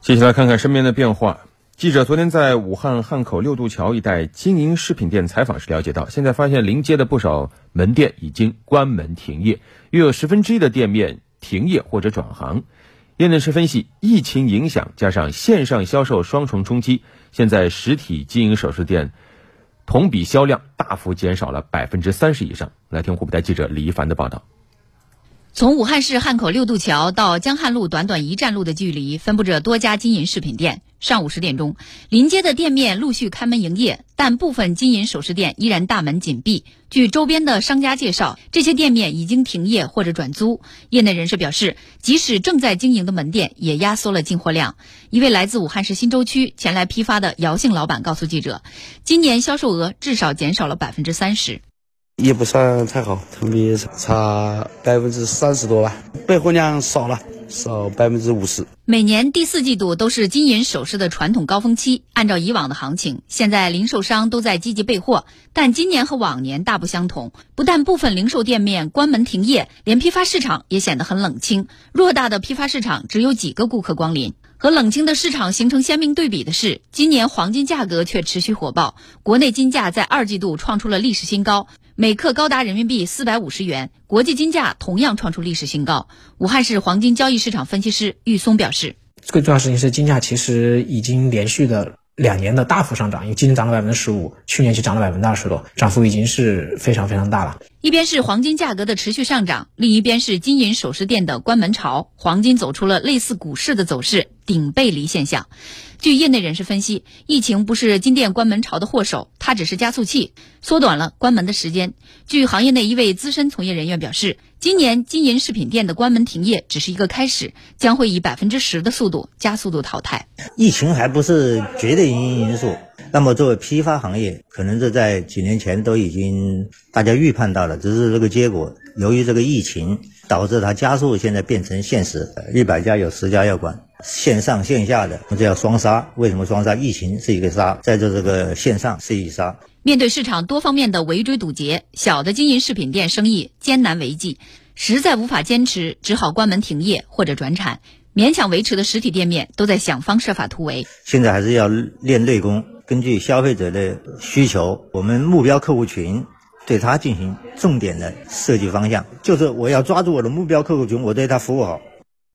接下来看看身边的变化。记者昨天在武汉汉口六渡桥一带经营饰品店采访时了解到，现在发现临街的不少门店已经关门停业，约有十分之一的店面停业或者转行。业内人士分析，疫情影响加上线上销售双重冲击，现在实体经营首饰店同比销量大幅减少了百分之三十以上。来听湖北台记者李一凡的报道。从武汉市汉口六渡桥到江汉路短短一站路的距离，分布着多家金银饰品店。上午十点钟，临街的店面陆续开门营业，但部分金银首饰店依然大门紧闭。据周边的商家介绍，这些店面已经停业或者转租。业内人士表示，即使正在经营的门店，也压缩了进货量。一位来自武汉市新洲区前来批发的姚姓老板告诉记者，今年销售额至少减少了百分之三十。也不算太好，同比差百分之三十多吧，备货量少了，少百分之五十。每年第四季度都是金银首饰的传统高峰期，按照以往的行情，现在零售商都在积极备货，但今年和往年大不相同。不但部分零售店面关门停业，连批发市场也显得很冷清，偌大的批发市场只有几个顾客光临。和冷清的市场形成鲜明对比的是，今年黄金价格却持续火爆，国内金价在二季度创出了历史新高。每克高达人民币四百五十元，国际金价同样创出历史新高。武汉市黄金交易市场分析师玉松表示：“最重要的事情是金价其实已经连续的两年的大幅上涨，因为今年涨了百分之十五，去年就涨了百分之二十多，涨幅已经是非常非常大了。”一边是黄金价格的持续上涨，另一边是金银首饰店的关门潮，黄金走出了类似股市的走势。顶背离现象，据业内人士分析，疫情不是金店关门潮的祸首，它只是加速器，缩短了关门的时间。据行业内一位资深从业人员表示，今年金银饰品店的关门停业只是一个开始，将会以百分之十的速度加速度淘汰。疫情还不是绝对因因素，那么作为批发行业，可能这在几年前都已经大家预判到了，只是这个结果由于这个疫情导致它加速，现在变成现实。一百家有十家要管。线上线下的，这叫双杀。为什么双杀？疫情是一个杀，在这这个线上是一杀。面对市场多方面的围追堵截，小的经营饰品店生意艰难为继，实在无法坚持，只好关门停业或者转产。勉强维持的实体店面都在想方设法突围。现在还是要练内功，根据消费者的需求，我们目标客户群。对他进行重点的设计方向，就是我要抓住我的目标客户群，我对他服务好，